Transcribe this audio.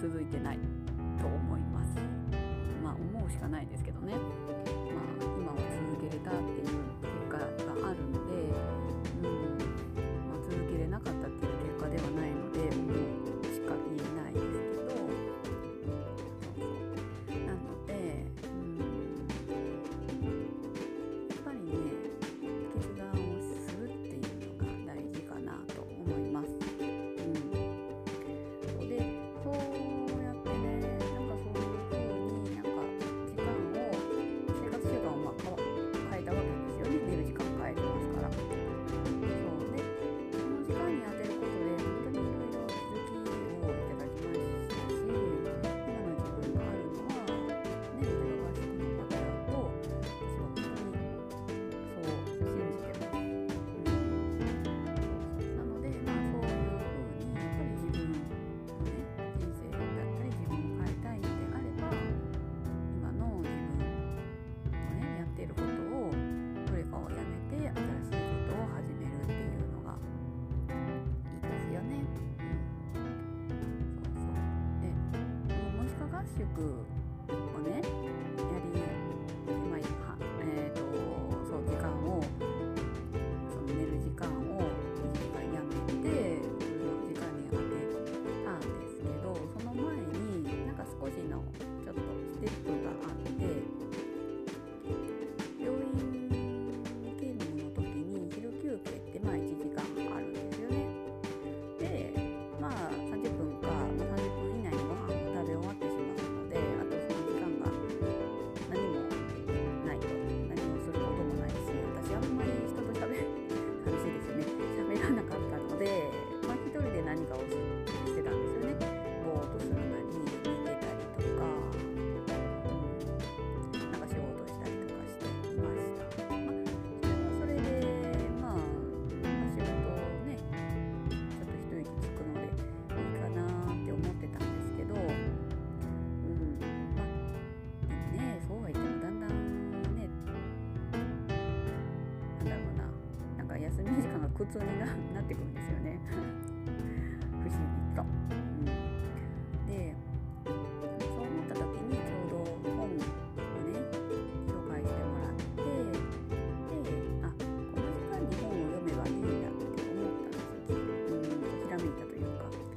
続いてないと思います。まあ思うしかないですけどね。宿をね苦痛にななってくるんですよね不思議と。うん、でそう思った時にちょうど本をね紹介してもらってであこの時間に本を読めばいいんだって思ったんですよ、ん、ひらめいたというか。